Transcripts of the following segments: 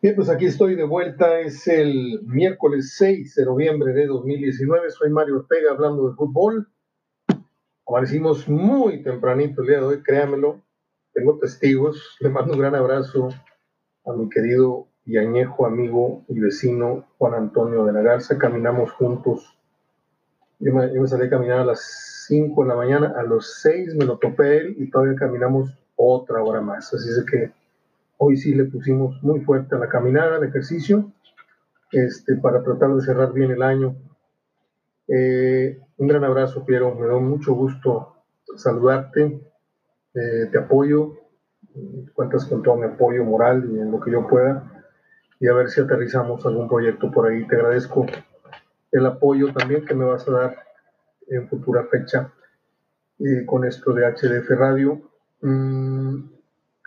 Bien, pues aquí estoy de vuelta. Es el miércoles 6 de noviembre de 2019. Soy Mario Ortega hablando de fútbol. Amanecimos muy tempranito el día de hoy, créamelo. Tengo testigos. Le mando un gran abrazo a mi querido y añejo amigo y vecino Juan Antonio de la Garza. Caminamos juntos. Yo me, salí a caminar a las 5 de la mañana. A los 6 me lo topé él y todavía caminamos otra hora más. Así es que Hoy sí le pusimos muy fuerte a la caminada, al ejercicio, este, para tratar de cerrar bien el año. Eh, un gran abrazo, Piero. Me da mucho gusto saludarte. Eh, te apoyo. Cuentas con todo mi apoyo moral y en lo que yo pueda. Y a ver si aterrizamos algún proyecto por ahí. Te agradezco el apoyo también que me vas a dar en futura fecha eh, con esto de HDF Radio. Mm,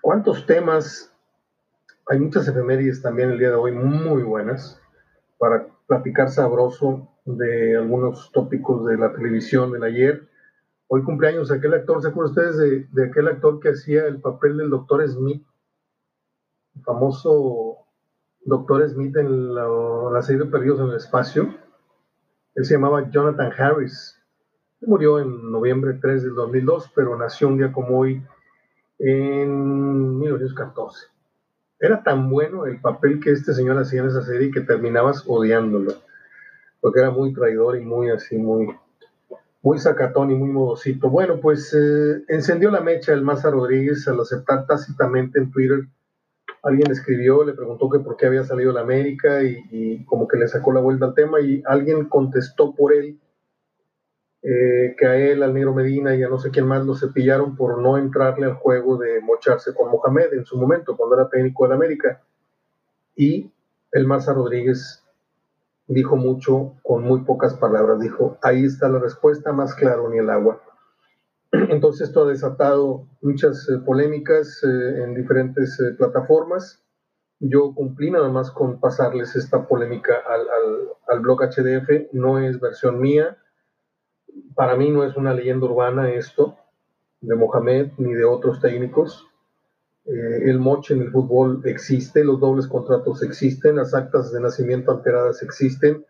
¿Cuántos temas hay muchas efemérides también el día de hoy muy buenas para platicar sabroso de algunos tópicos de la televisión del ayer. Hoy cumpleaños aquel actor, ¿se acuerdan ustedes de, aquel actor que hacía el papel del doctor Smith? El famoso doctor Smith en la, serie de Perdidos en el Espacio. Él se llamaba Jonathan Harris. Murió en noviembre 3 del 2002, pero nació un día como hoy en 1914 era tan bueno el papel que este señor hacía en esa serie que terminabas odiándolo, porque era muy traidor y muy así, muy, muy sacatón y muy modosito. Bueno, pues eh, encendió la mecha el Maza Rodríguez al aceptar tácitamente en Twitter. Alguien escribió, le preguntó que por qué había salido la América y, y como que le sacó la vuelta al tema y alguien contestó por él eh, que a él, al Negro Medina y a no sé quién más lo cepillaron por no entrarle al juego de mocharse con Mohamed en su momento, cuando era técnico del América. Y el Maza Rodríguez dijo mucho con muy pocas palabras. Dijo, ahí está la respuesta, más claro ni el agua. Entonces esto ha desatado muchas eh, polémicas eh, en diferentes plataformas. Yo cumplí nada más con pasarles esta polémica al, al, al blog HDF, no es versión mía, para mí no es una leyenda urbana esto de Mohamed ni de otros técnicos. Eh, el moche en el fútbol existe, los dobles contratos existen, las actas de nacimiento alteradas existen.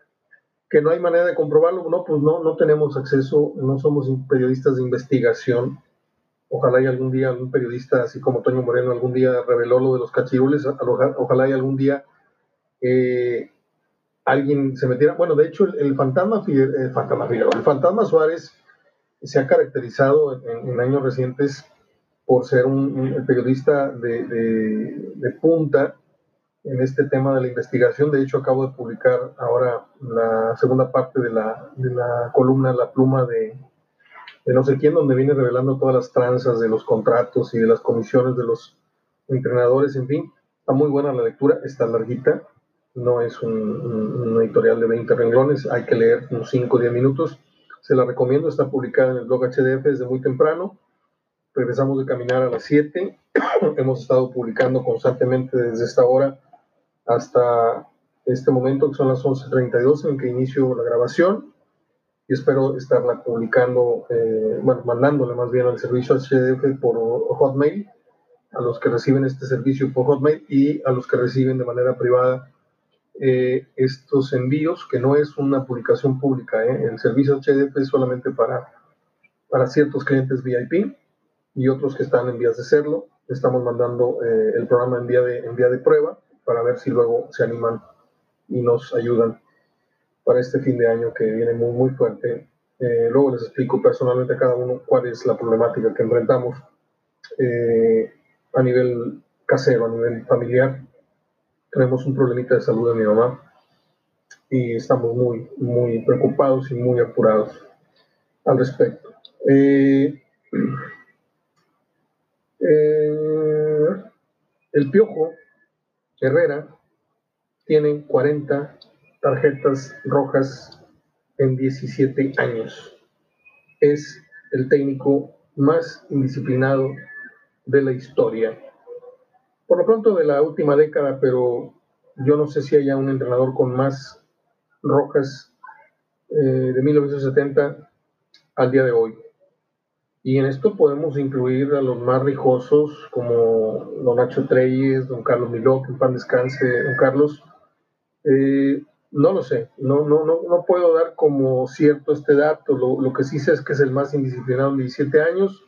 Que no hay manera de comprobarlo, no, pues no, no tenemos acceso, no somos periodistas de investigación. Ojalá y algún día algún periodista, así como Toño Moreno, algún día reveló lo de los cachirules, ojalá y algún día eh, alguien se metiera. Bueno, de hecho, el, fantasma, el fantasma el fantasma Suárez se ha caracterizado en, años recientes por ser un, periodista de, punta en este tema de la investigación. De hecho, acabo de publicar ahora la segunda parte de la, columna La pluma de, de no sé quién, donde viene revelando todas las tranzas de los contratos y de las comisiones de los entrenadores, en fin. Está muy buena la lectura, está larguita, no es un, editorial de 20 renglones, hay que leer unos 5 o 10 minutos. Se la recomiendo, está publicada en el blog HDF desde muy temprano. Regresamos de caminar a las 7. Hemos estado publicando constantemente desde esta hora hasta este momento, que son las 11.32 en que inicio la grabación. Y espero estarla publicando, eh, bueno, mandándole más bien al servicio HDF por Hotmail, a los que reciben este servicio por Hotmail y a los que reciben de manera privada eh, estos envíos, que no es una publicación pública. ¿eh? El servicio HDF es solamente para, para ciertos clientes VIP y otros que están en vías de serlo. Estamos mandando eh, el programa en vía, de, en vía de prueba para ver si luego se animan y nos ayudan para este fin de año que viene muy, muy fuerte. luego les explico personalmente a cada uno cuál es la problemática que enfrentamos a nivel casero, a nivel familiar tenemos un problemita de salud de mi mamá y estamos muy, muy preocupados y muy apurados al respecto. Eh, eh, el Piojo Herrera tiene 40 tarjetas rojas en 17 años. Es el técnico más indisciplinado de la historia por lo pronto de la última década, pero yo no sé si haya un entrenador con más rojas eh, de 1970 al día de hoy. Y en esto podemos incluir a los más rijosos como don Nacho Treyes, don Carlos Miló, que en pan descanse, don Carlos. Eh, no lo sé, no, no, no, no puedo dar como cierto este dato. Lo, lo, que sí sé es que es el más indisciplinado en 17 años,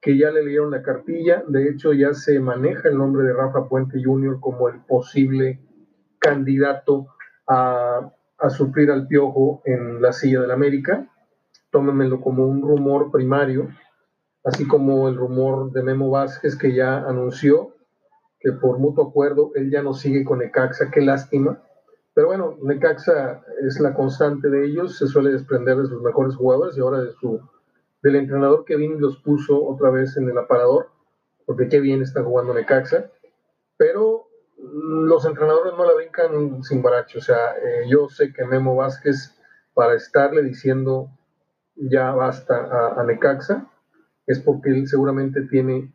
que ya le leyeron la cartilla. De hecho, ya se maneja el nombre de Rafa Puente Jr. como el posible candidato a, a suplir al piojo en la silla del América tómenmelo como un rumor primario, así como el rumor de Memo Vázquez que ya anunció que por mutuo acuerdo él ya no sigue con Necaxa, qué lástima. Pero bueno, Necaxa es la constante de ellos, se suele desprender de sus mejores jugadores y ahora de su, del entrenador que vino y los puso otra vez en el aparador, porque qué bien está jugando Necaxa. Pero los entrenadores no la brincan sin baracho, o sea, eh, yo sé que Memo Vázquez, para estarle diciendo ya basta a, Necaxa, es porque él seguramente tiene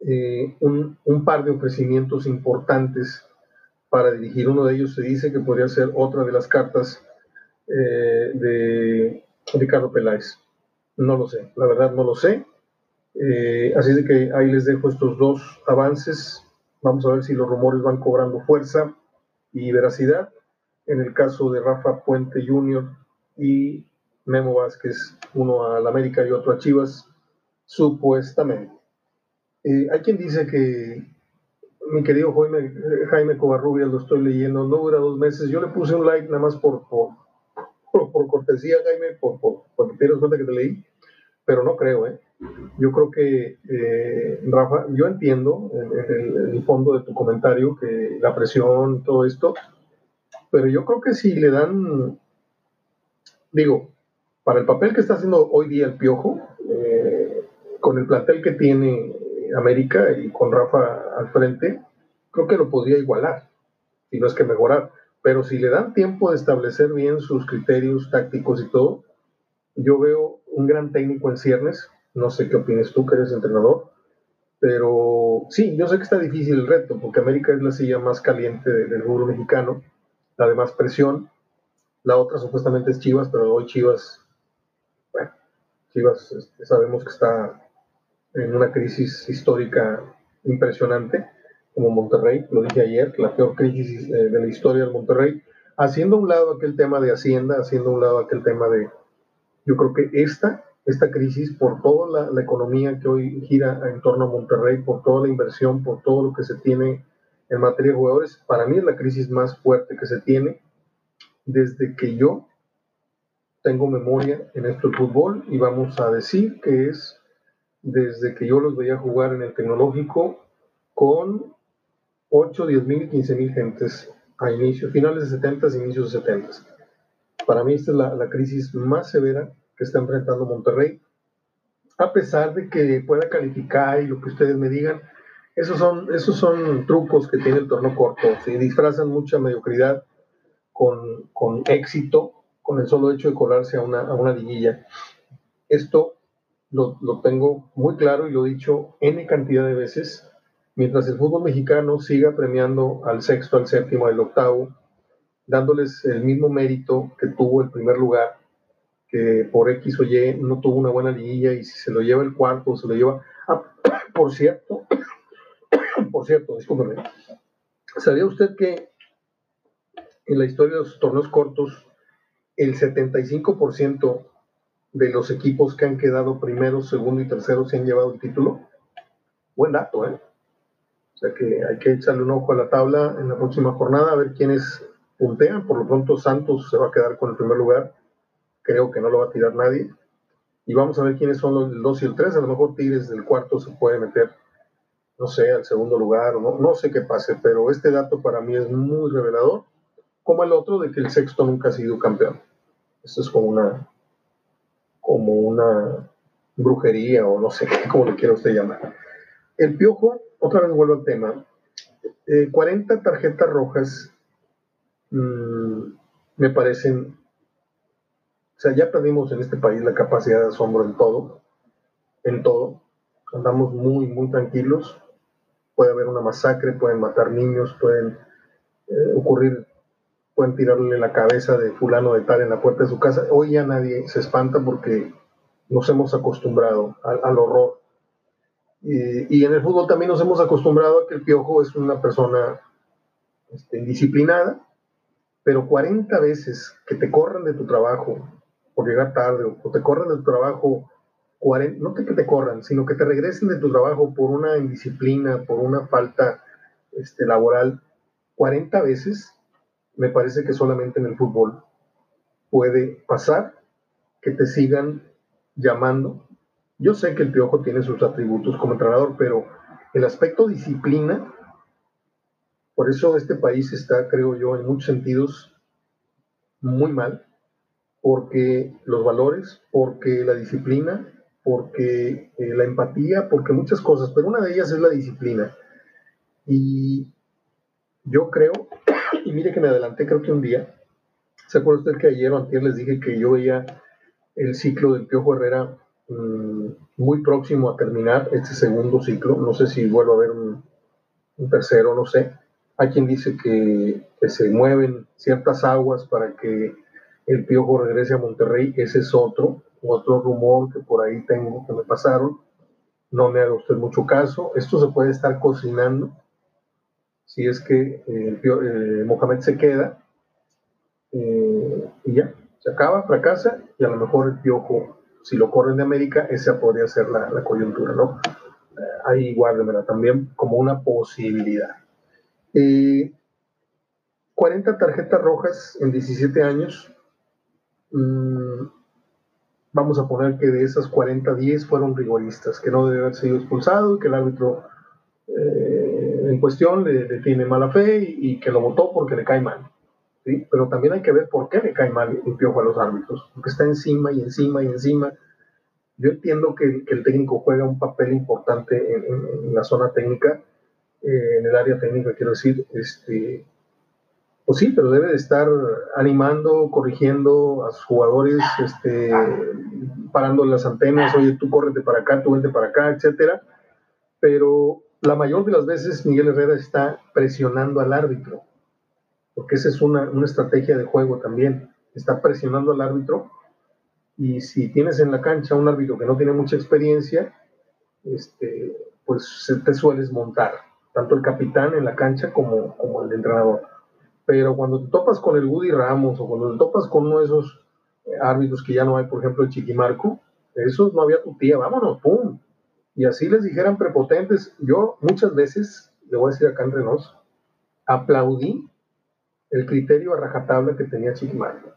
eh, un, par de ofrecimientos importantes para dirigir. Uno de ellos se dice que podría ser otra de las cartas eh, de Ricardo Peláez. No lo sé, la verdad no lo sé. Eh, así de que ahí les dejo estos dos avances. Vamos a ver si los rumores van cobrando fuerza y veracidad. En el caso de Rafa Puente Jr. y Memo Vázquez, uno a la América y otro a Chivas, supuestamente. Eh, hay quien dice que mi querido Jaime, Jaime Covarrubias, lo estoy leyendo, no dura dos meses. Yo le puse un like nada más por, por, por, cortesía, Jaime, por, por, porque te das cuenta que te leí, pero no creo, ¿eh? Yo creo que, eh, Rafa, yo entiendo en, el fondo de tu comentario que la presión, todo esto, pero yo creo que si le dan, digo, para el papel que está haciendo hoy día el Piojo, eh, con el plantel que tiene América y con Rafa al frente, creo que lo podría igualar, si no es que mejorar. Pero si le dan tiempo de establecer bien sus criterios tácticos y todo, yo veo un gran técnico en ciernes. No sé qué opinas tú, que eres entrenador. Pero sí, yo sé que está difícil el reto, porque América es la silla más caliente del rubro mexicano, la de más presión. La otra supuestamente es Chivas, pero hoy Chivas Chivas este, sabemos que está en una crisis histórica impresionante, como Monterrey, lo dije ayer, la peor crisis eh, de la historia del Monterrey, haciendo a un lado aquel tema de Hacienda, haciendo a un lado aquel tema de, yo creo que esta, esta crisis, por toda la, la economía que hoy gira en torno a Monterrey, por toda la inversión, por todo lo que se tiene en materia de jugadores, para mí es la crisis más fuerte que se tiene desde que yo tengo memoria en esto del fútbol y vamos a decir que es desde que yo los veía jugar en el tecnológico con 8, 10 mil y 15 mil gentes a inicios, finales de 70 y inicios de 70. Para mí esta es la, la, crisis más severa que está enfrentando Monterrey, a pesar de que pueda calificar y lo que ustedes me digan, esos son, esos son trucos que tiene el torneo corto, se disfrazan mucha mediocridad con, con éxito con el solo hecho de colarse a una, a una liguilla. Esto lo, lo, tengo muy claro y lo he dicho N cantidad de veces. Mientras el fútbol mexicano siga premiando al sexto, al séptimo, al octavo, dándoles el mismo mérito que tuvo el primer lugar, que por X o Y no tuvo una buena liguilla y si se lo lleva el cuarto, se lo lleva... Ah, por cierto, por cierto, discúlpeme, ¿sabía usted que en la historia de los torneos cortos el 75% de los equipos que han quedado primero, segundo y tercero se han llevado el título. Buen dato, ¿eh? O sea que hay que echarle un ojo a la tabla en la próxima jornada a ver quiénes puntean. Por lo pronto Santos se va a quedar con el primer lugar. Creo que no lo va a tirar nadie. Y vamos a ver quiénes son los 2 y el 3. A lo mejor Tigres del cuarto se puede meter, no sé, al segundo lugar. No, no sé qué pase, pero este dato para mí es muy revelador. Como el otro de que el sexto nunca ha sido campeón. Esto es como una, como una brujería o no sé cómo le quiera usted llamar. El piojo, otra vez vuelvo al tema, 40 eh, tarjetas rojas mm, me parecen, o sea, ya perdimos en este país la capacidad de asombro en todo, en todo, andamos muy, muy tranquilos, puede haber una masacre, pueden matar niños, pueden eh, ocurrir pueden tirarle la cabeza de fulano de tal en la puerta de su casa. Hoy ya nadie se espanta porque nos hemos acostumbrado al, horror. Y, en el fútbol también nos hemos acostumbrado a que el piojo es una persona este, indisciplinada, pero 40 veces que te corran de tu trabajo por llegar tarde o te corran de tu trabajo, 40, no que te corran, sino que te regresen de tu trabajo por una indisciplina, por una falta este, laboral, 40 veces, me parece que solamente en el fútbol puede pasar que te sigan llamando. Yo sé que el Piojo tiene sus atributos como entrenador, pero el aspecto disciplina, por eso este país está, creo yo, en muchos sentidos muy mal, porque los valores, porque la disciplina, porque eh, la empatía, porque muchas cosas, pero una de ellas es la disciplina. Y yo creo, y mire que me adelanté, creo que un día, ¿se acuerda usted que ayer o antes les dije que yo veía el ciclo del Piojo Herrera mm, muy próximo a terminar este segundo ciclo. No sé si vuelvo a ver un, tercero, no sé. Hay quien dice que, se mueven ciertas aguas para que el Piojo regrese a Monterrey. Ese es otro, otro rumor que por ahí tengo que me pasaron. No me haga usted mucho caso. Esto se puede estar cocinando si es que eh, eh, Mohamed se queda eh, y ya, se acaba, fracasa y a lo mejor el piojo, si lo corren de América, esa podría ser la, coyuntura, ¿no? Eh, ahí guárdemela también como una posibilidad. 40 eh, tarjetas rojas en 17 años. Mm, vamos a poner que de esas 40, 10 fueron rigoristas, que no debe haber sido expulsado y que el árbitro eh, en cuestión le, tiene mala fe y que lo votó porque le cae mal. Pero también hay que ver por qué le cae mal el piojo a los árbitros, porque está encima y encima y encima. Yo entiendo que, el técnico juega un papel importante en, la zona técnica, eh, en el área técnica, quiero decir, este, pues sí, pero debe de estar animando, corrigiendo a sus jugadores, este, parando las antenas, oye, tú córrete para acá, tú vente para acá, etcétera. Pero la mayor de las veces Miguel Herrera está presionando al árbitro porque esa es una, estrategia de juego también. Está presionando al árbitro y si tienes en la cancha un árbitro que no tiene mucha experiencia, este, pues te sueles montar, tanto el capitán en la cancha como, como el entrenador. Pero cuando te topas con el Woody Ramos o cuando te topas con uno de esos eh, árbitros que ya no hay, por ejemplo, el Chiquimarco, esos no había tu tía, vámonos, pum. Y así les dijeran prepotentes. Yo muchas veces, le voy a decir acá entre nos, aplaudí el criterio a rajatabla que tenía Chiquimarco.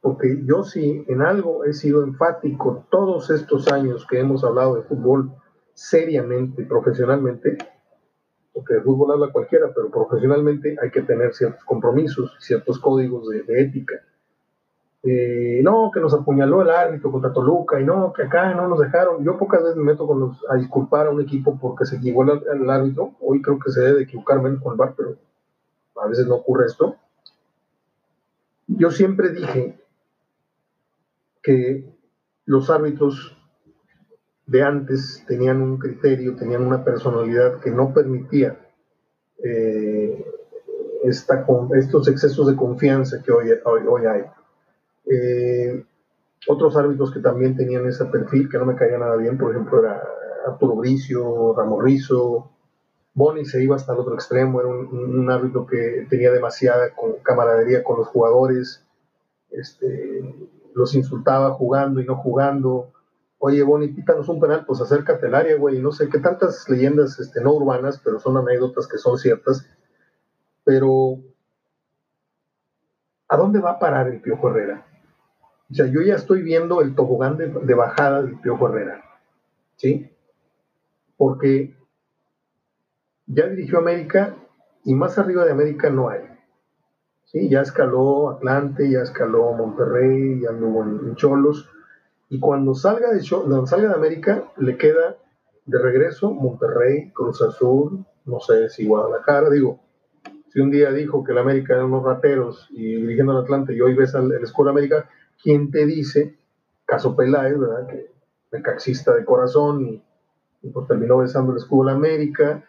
Porque yo sí en algo he sido enfático todos estos años que hemos hablado de fútbol seriamente, profesionalmente, porque de fútbol habla cualquiera, pero profesionalmente hay que tener ciertos compromisos, ciertos códigos de, ética. Eh, no, que nos apuñaló el árbitro contra Toluca y no, que acá no nos dejaron. Yo pocas veces me meto con los, a disculpar a un equipo porque se equivocó el, árbitro. Hoy creo que se debe equivocar menos con el bar, pero a veces no ocurre esto. Yo siempre dije que los árbitros de antes tenían un criterio, tenían una personalidad que no permitía eh, estos excesos de confianza que hoy, hoy, hay. Eh, otros árbitros que también tenían ese perfil, que no me caía nada bien, por ejemplo, era Arturo Bricio, Ramos Rizo, Boni se iba hasta el otro extremo, era un, árbitro que tenía demasiada camaradería con los jugadores, este, los insultaba jugando y no jugando. Oye, Boni, pítanos un penal, pues acércate al área, güey. No sé qué tantas leyendas este, no urbanas, pero son anécdotas que son ciertas. Pero, ¿a dónde va a parar el Piojo Herrera? O sea, yo ya estoy viendo el tobogán de, bajada del Piojo Herrera. ¿Sí? Porque ya dirigió América y más arriba de América no hay. ¿Sí? Ya escaló Atlante, ya escaló Monterrey, ya anduvo en Cholos. Y cuando salga de, salga de América, le queda de regreso Monterrey, Cruz Azul, no sé si Guadalajara. Digo, si un día dijo que el América era unos rateros y dirigiendo al Atlante y hoy ves al, el Escuela América, ¿quién te dice? Caso Peláez, ¿verdad? Que el caxista de corazón y, y pues terminó besando el escudo de América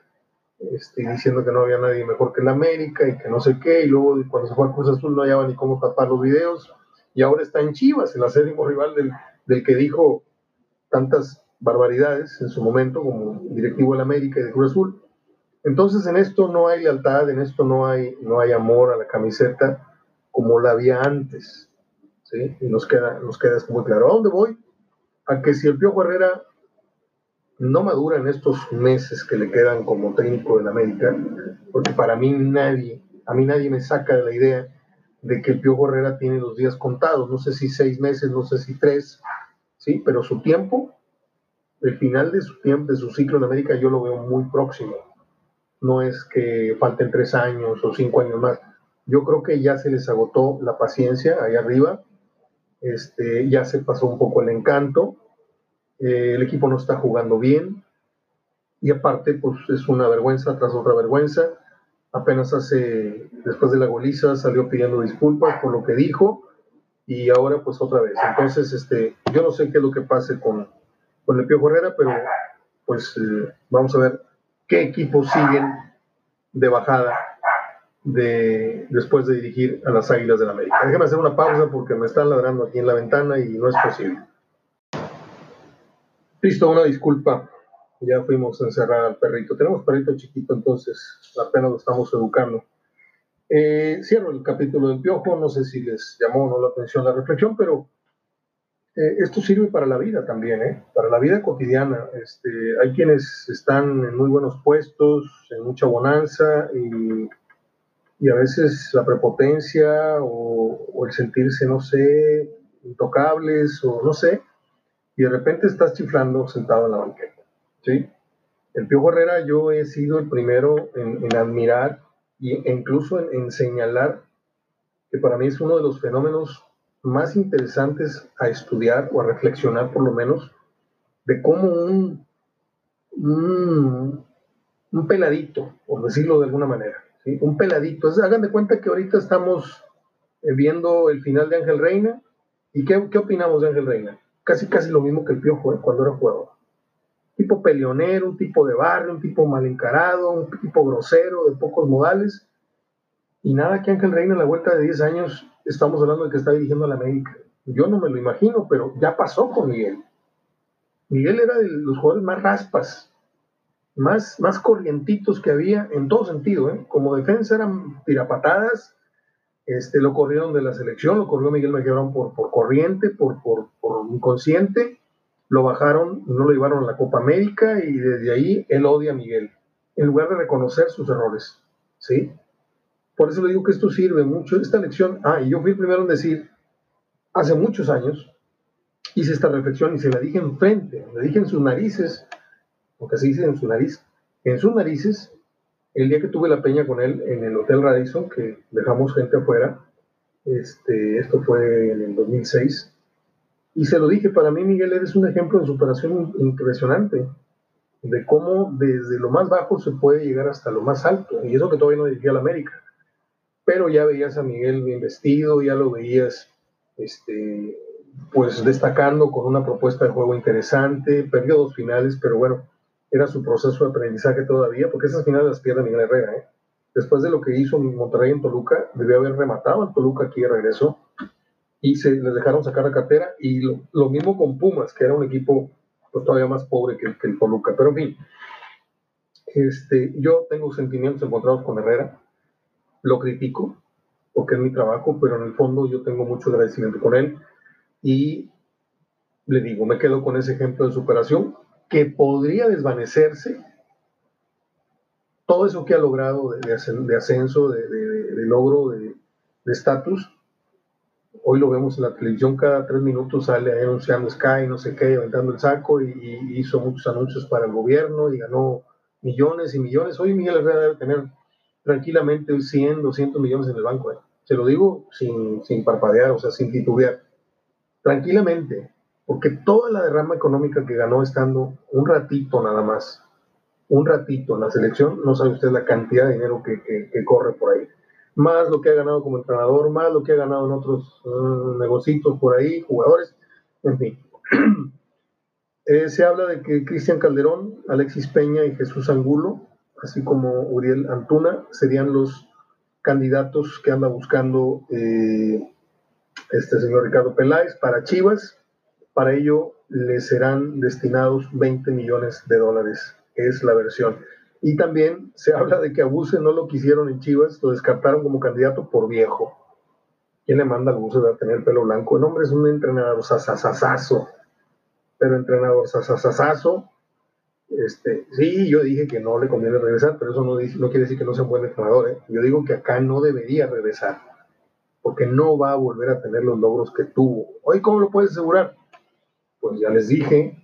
este, diciendo que no había nadie mejor que el América y que no sé qué, y luego cuando se fue a Cruz Azul no hallaba ni cómo tapar los videos, y ahora está en Chivas, el acérrimo rival del, del que dijo tantas barbaridades en su momento como directivo la América y de Cruz Azul. Entonces en esto no hay lealtad, en esto no hay, no hay amor a la camiseta como la había antes. ¿sí? Y nos queda, nos queda esto muy claro. ¿A dónde voy? A que si el Piojo Herrera no madura en estos meses que le quedan como técnico del América, porque para mí nadie, a mí nadie me saca de la idea de que el Piojo Herrera tiene los días contados, no sé si seis meses, no sé si tres, sí, pero su tiempo, el final de su tiempo, de su ciclo en América, yo lo veo muy próximo. No es que falten tres años o cinco años más. Yo creo que ya se les agotó la paciencia ahí arriba, este, ya se pasó un poco el encanto, eh, el equipo no está jugando bien y aparte pues es una vergüenza tras otra vergüenza. Apenas hace, después de la goliza, salió pidiendo disculpas por lo que dijo y ahora pues otra vez. Entonces, este, yo no sé qué es lo que pase con, con el Pío Herrera, pero pues eh, vamos a ver qué equipos siguen de bajada de, después de dirigir a las Águilas del la América. Déjame hacer una pausa porque me están ladrando aquí en la ventana y no es posible. Listo, una disculpa. Ya fuimos a encerrar al perrito. Tenemos perrito chiquito, entonces apenas lo estamos educando. Eh, cierro el capítulo del piojo. No sé si les llamó o no la atención la reflexión, pero eh, esto sirve para la vida también, ¿eh? para la vida cotidiana. Este, hay quienes están en muy buenos puestos, en mucha bonanza y, y a veces la prepotencia o, o, el sentirse, no sé, intocables o no sé, y de repente estás chiflando sentado en la banqueta. ¿Sí? El Pío Herrera yo he sido el primero en, admirar e incluso en, señalar que para mí es uno de los fenómenos más interesantes a estudiar o a reflexionar por lo menos de cómo un, un, peladito, por decirlo de alguna manera, un peladito, hagan de cuenta que ahorita estamos eh, viendo el final de Ángel Reina y ¿qué, qué opinamos de Ángel Reina? casi casi lo mismo que el Piojo ¿eh? cuando era jugador. Tipo peleonero, un tipo de barrio, un tipo mal encarado, un tipo grosero, de pocos modales. Y nada que Ángel Reina en la vuelta de 10 años estamos hablando de que está dirigiendo a la América. Yo no me lo imagino, pero ya pasó con Miguel. Miguel era de los jugadores más raspas, más, más corrientitos que había en todo sentido. ¿eh? Como defensa eran tirapatadas, este, lo corrieron de la selección, lo corrió Miguel Mejía por, por corriente, por, por inconsciente, lo bajaron, no lo llevaron a la Copa América y desde ahí él odia a Miguel, en lugar de reconocer sus errores. ¿sí? Por eso le digo que esto sirve mucho, esta lección, ah, y yo fui el primero en decir, hace muchos años, hice esta reflexión y se la dije enfrente, le dije en sus narices, porque así dice en su nariz, en sus narices, el día que tuve la peña con él en el Hotel Radisson, que dejamos gente afuera, este, esto fue en el 2006, y se lo dije, para mí Miguel eres un ejemplo de superación impresionante, de cómo desde lo más bajo se puede llegar hasta lo más alto, y eso que todavía no dirigía a la América, pero ya veías a Miguel bien vestido, ya lo veías este, pues destacando con una propuesta de juego interesante, perdió dos finales, pero bueno, era su proceso de aprendizaje todavía, porque esas finales las pierde Miguel Herrera. ¿eh? Después de lo que hizo Monterrey en Toluca, debió haber rematado al Toluca aquí de regreso y se les dejaron sacar la cartera. Y lo, mismo con Pumas, que era un equipo pues, todavía más pobre que, que, el Toluca. Pero en fin, este, yo tengo sentimientos encontrados con Herrera, lo critico porque es mi trabajo, pero en el fondo yo tengo mucho agradecimiento con él y le digo, me quedo con ese ejemplo de superación que podría desvanecerse todo eso que ha logrado de, ascenso, de, logro de estatus. Hoy lo vemos en la televisión, cada tres minutos sale anunciando Sky, no sé qué, aventando el saco y, hizo muchos anuncios para el gobierno y ganó millones y millones. Hoy Miguel Herrera debe tener tranquilamente 100, 200 millones en el banco. ¿eh? Se lo digo sin, sin parpadear, o sea, sin titubear. Tranquilamente, porque toda la derrama económica que ganó estando un ratito nada más, un ratito en la selección, no sabe usted la cantidad de dinero que, que, corre por ahí. Más lo que ha ganado como entrenador, más lo que ha ganado en otros uh, negocios por ahí, jugadores, en fin. Eh, se habla de que Cristian Calderón, Alexis Peña y Jesús Angulo, así como Uriel Antuna, serían los candidatos que anda buscando eh, este señor Ricardo Peláez para Chivas para ello, le serán destinados 20 millones de dólares, es la versión. Y también se habla de que Abuse no lo quisieron en Chivas, lo descartaron como candidato por viejo. ¿Quién le manda a Abuse a tener pelo blanco? El hombre es un entrenador sasasasazo, pero entrenador sasasasazo. Este, sí, yo dije que no le conviene regresar, pero eso no, no quiere decir que no sea un buen entrenador. ¿eh? Yo digo que acá no debería regresar, porque no va a volver a tener los logros que tuvo. Hoy, ¿cómo lo puedes asegurar? Pues ya les dije,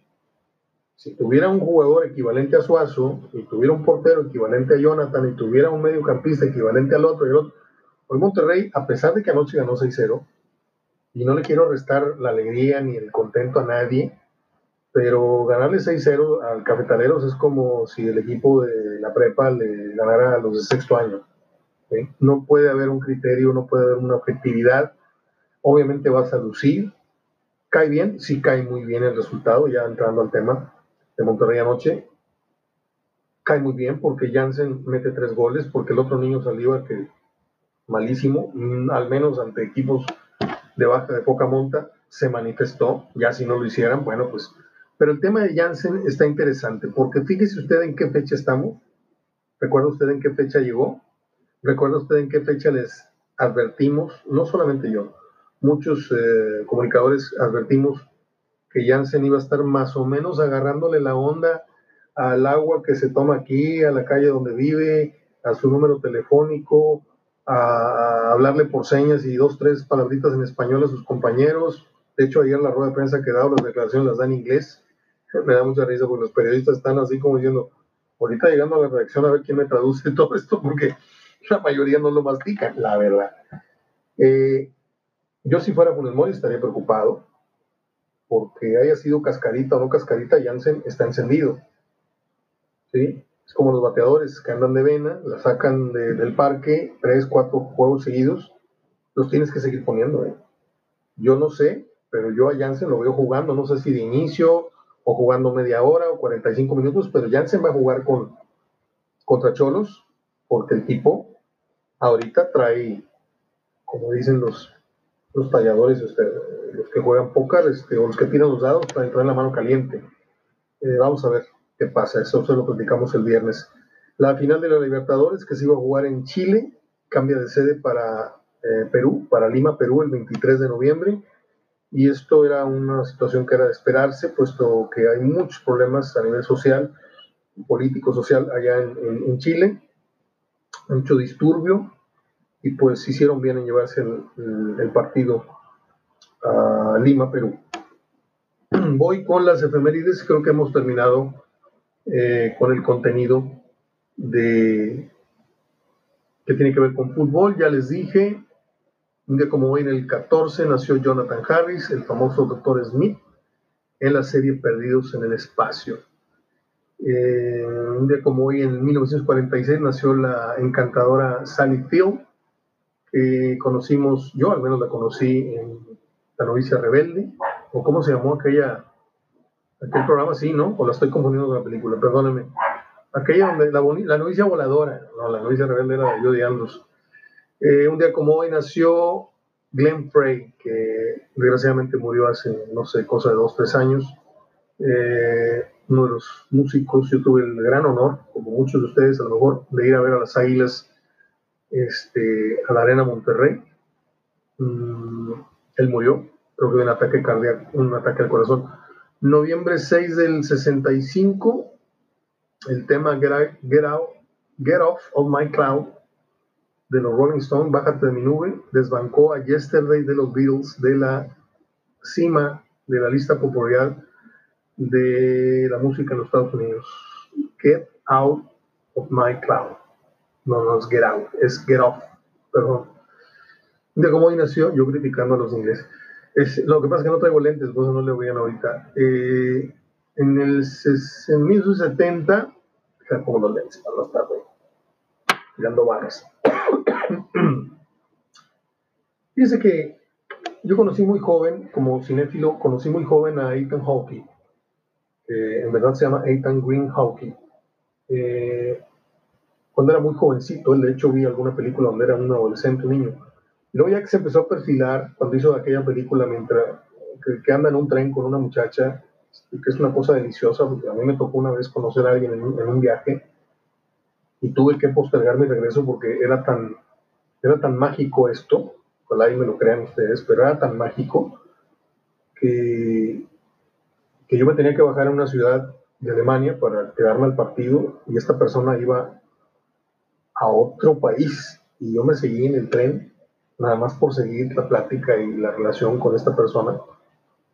si tuviera un jugador equivalente a Suazo, y tuviera un portero equivalente a Jonathan, y tuviera un mediocampista equivalente al otro y el hoy Monterrey, a pesar de que anoche ganó 6-0, y no le quiero restar la alegría ni el contento a nadie, pero ganarle 6-0 al Cafetaleros es como si el equipo de la prepa le ganara a los de sexto año. No puede haber un criterio, no puede haber una objetividad. Obviamente vas a lucir, cae bien, sí cae muy bien el resultado, ya entrando al tema de Monterrey anoche. Cae muy bien porque Jansen mete tres goles, porque el otro niño salió que malísimo, mm, al menos ante equipos de baja, de poca monta, se manifestó. Ya si no lo hicieran, bueno, pues. Pero el tema de Jansen está interesante, porque fíjese usted en qué fecha estamos. ¿Recuerda usted en qué fecha llegó? ¿Recuerda usted en qué fecha les advertimos? No solamente yo, muchos eh, comunicadores advertimos que Jansen iba a estar más o menos agarrándole la onda al agua que se toma aquí, a la calle donde vive, a su número telefónico, a, hablarle por señas y dos, tres palabritas en español a sus compañeros. De hecho, ayer la rueda de prensa que dado, las declaraciones las da en inglés. Me da mucha risa porque los periodistas están así como diciendo, ahorita llegando a la redacción a ver quién me traduce todo esto porque la mayoría no lo mastica, la verdad. Eh, yo si fuera Funes Mori estaría preocupado porque haya sido cascarita o no cascarita, Jansen está encendido. ¿Sí? Es como los bateadores que andan de vena, la sacan del parque, tres, cuatro juegos seguidos, los tienes que seguir poniendo. ¿eh? Yo no sé, pero yo a Jansen lo veo jugando, no sé si de inicio o jugando media hora o 45 minutos, pero Jansen va a jugar con, contra Cholos, porque el tipo ahorita trae, como dicen los, los talladores, este, los que juegan póker este, o los que tiran los dados para entrar en la mano caliente. Eh, vamos a ver qué pasa, eso se lo platicamos el viernes. La final de la Libertadores que se iba a jugar en Chile cambia de sede para eh, Perú, para Lima, Perú, el 23 de noviembre. Y esto era una situación que era de esperarse, puesto que hay muchos problemas a nivel social, político, social allá en, en Chile, mucho disturbio, y pues hicieron bien en llevarse el, partido a Lima, Perú. Voy con las efemérides, creo que hemos terminado eh, con el contenido de que tiene que ver con fútbol. Ya les dije, un día como hoy en el 14 nació Jonathan Harris, el famoso Doctor Smith, en la serie Perdidos en el Espacio. Eh, un día como hoy en 1946 nació la encantadora Sally Field, que conocimos, yo al menos la conocí en La novicia rebelde, o cómo se llamó aquella, aquel programa, sí, ¿no? O la estoy confundiendo con la película, perdóneme. Aquella donde la, la novicia voladora, no, la novicia rebelde era de Jodie Andrews. Eh, un día como hoy nació Glenn Frey, que desgraciadamente murió hace, no sé, cosa de dos, tres años. Eh, uno de los músicos, yo tuve el gran honor, como muchos de ustedes a lo mejor, de ir a ver a las Águilas este, a la Arena Monterrey. Mm, él murió, creo que de un ataque cardíaco, un ataque al corazón. Noviembre 6 del 65, el tema Get, Out, Get Off of My Cloud de los Rolling Stones, Bájate de mi nube, desbancó a Yesterday de los Beatles de la cima de la lista popular de la música en los Estados Unidos. Get Out of My Cloud no, no es get out, es get off, perdón. De cómo hoy nació, yo criticando a los ingleses. Es, lo que pasa es que no traigo lentes, por eso no le voy a ahorita. Eh, en el en 1970, ya pongo los lentes para no estar tirando barras. Fíjense que yo conocí muy joven, como cinéfilo, conocí muy joven a Ethan Hawke, en verdad se llama Ethan Green Hawke. Eh, cuando era muy jovencito, él de hecho vi alguna película donde era un adolescente, un niño. Luego ya que se empezó a perfilar, cuando hizo aquella película mientras que, anda en un tren con una muchacha que es una cosa deliciosa, porque a mí me tocó una vez conocer a alguien en un, viaje y tuve que postergar mi regreso porque era tan, era tan mágico esto, ojalá y me lo crean ustedes, pero era tan mágico que, que yo me tenía que bajar a una ciudad de Alemania para quedarme al partido y esta persona iba a otro país y yo me seguí en el tren nada más por seguir la plática y la relación con esta persona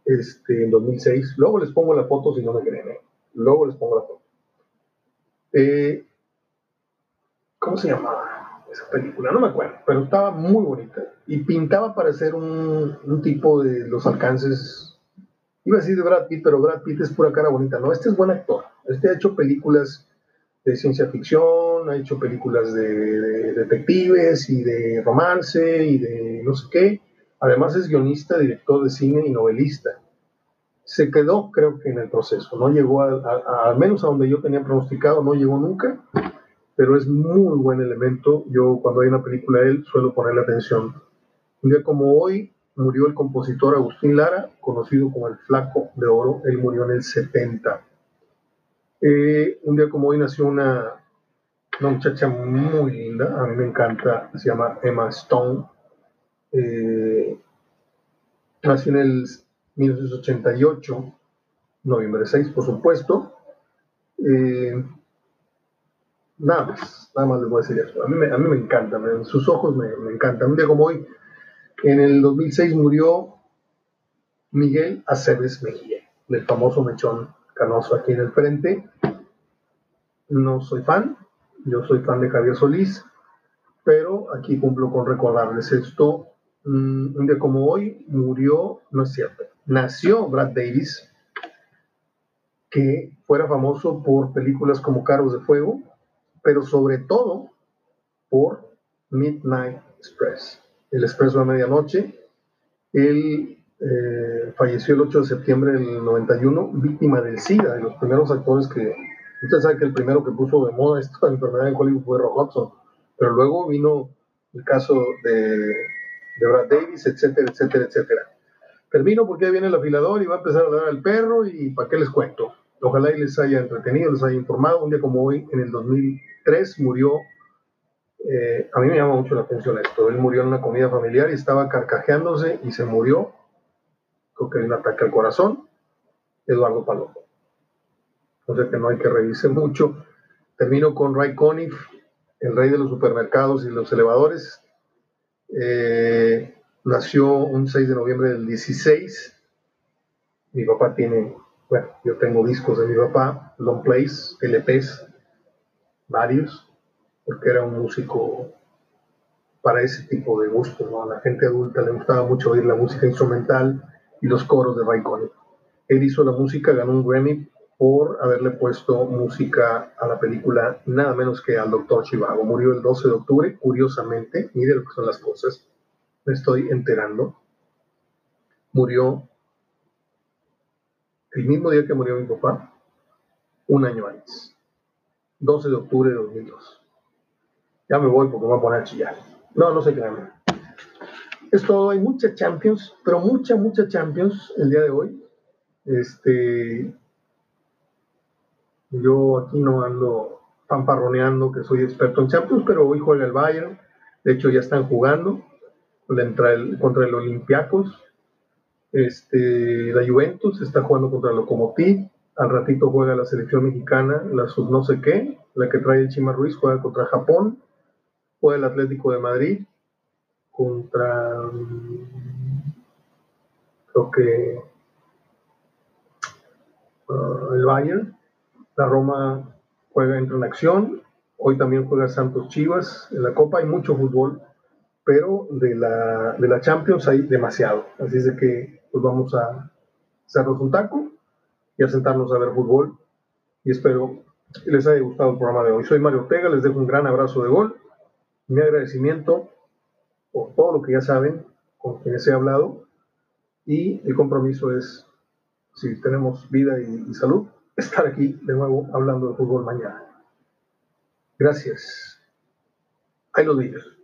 este, en 2006. Luego les pongo la foto si no me creen. ¿eh? Luego les pongo la foto. Eh, ¿Cómo se llamaba esa película? No me acuerdo, pero estaba muy bonita y pintaba para ser un, un tipo de los alcances. Iba a decir de Brad Pitt, pero Brad Pitt es pura cara bonita. No, este es buen actor. Este ha hecho películas de ciencia ficción, ha hecho películas de, detectives y de romance y de no sé qué. Además es guionista, director de cine y novelista. Se quedó, creo que en el proceso, no llegó a, al menos a donde yo tenía pronosticado, no llegó nunca, pero es muy buen elemento. Yo cuando hay una película de él suelo ponerle atención. Un día como hoy murió el compositor Agustín Lara, conocido como el Flaco de Oro. Él murió en el 70 eh, un día como hoy nació una, muchacha muy linda, a mí me encanta, se llama Emma Stone. Eh, nació en el 1988, noviembre 6, por supuesto. Eh, nada más, nada más les voy a decir eso. A mí a mí me encanta, sus ojos me, encantan. Un día como hoy, en el 2006 murió Miguel Aceves Mejía, el famoso mechón canoso aquí en el frente. No soy fan, yo soy fan de Javier Solís, pero aquí cumplo con recordarles esto. Mm, un día como hoy murió, no es cierto, nació Brad Davis, que fuera famoso por películas como Carros de Fuego, pero sobre todo por Midnight Express, el expreso de medianoche. Él eh, falleció el 8 de septiembre del 91, víctima del SIDA, de los primeros actores que, usted sabe que el primero que puso de moda esta enfermedad en Hollywood fue Rock Hudson, pero luego vino el caso de, de Brad Davis, etcétera, etcétera, etcétera. Termino porque ahí viene el afilador y va a empezar a dar al perro y para qué les cuento. Ojalá y les haya entretenido, les haya informado. Un día como hoy, en el 2003, murió, eh, a mí me llama mucho la atención esto, él murió en una comida familiar y estaba carcajeándose y se murió creo que hay un ataque al corazón, Eduardo Palomo. Entonces que no hay que reírse mucho. Termino con Ray Conniff, el rey de los supermercados y los elevadores. Eh, nació un 6 de noviembre del 16. Mi papá tiene, bueno, yo tengo discos de mi papá, long plays, LPs, varios, porque era un músico para ese tipo de gustos, ¿no? A la gente adulta le gustaba mucho oír la música instrumental, y los coros de Ray Conniff. Él hizo la música, ganó un Grammy por haberle puesto música a la película nada menos que al Doctor Chivago. Murió el 12 de octubre, curiosamente, mire lo que son las cosas, me estoy enterando. Murió el mismo día que murió mi papá, un año antes, 12 de octubre de 2002. Ya me voy porque me voy a poner a chillar. No, no se crean es todo, hay mucha Champions, pero mucha, mucha Champions el día de hoy. Este, yo aquí no ando pamparroneando que soy experto en Champions, pero hoy juega el Bayern, de hecho ya están jugando contra el, contra el Olympiacos, este, la Juventus está jugando contra el Lokomotiv, al ratito juega la selección mexicana, la sub no sé qué, la que trae el Chima Ruiz juega contra Japón, juega el Atlético de Madrid, contra, creo que uh, el Bayern. La Roma juega en acción. Hoy también juega Santos Chivas. En la Copa hay mucho fútbol, pero de la, de la Champions hay demasiado. Así es de que pues vamos a hacernos un taco y a sentarnos a ver fútbol. Y espero que les haya gustado el programa de hoy. Soy Mario Ortega, les dejo un gran abrazo de gol. Mi agradecimiento por todo lo que ya saben, con quienes he hablado, y el compromiso es, si tenemos vida y, salud, estar aquí de nuevo hablando de fútbol mañana. Gracias. Ahí los días.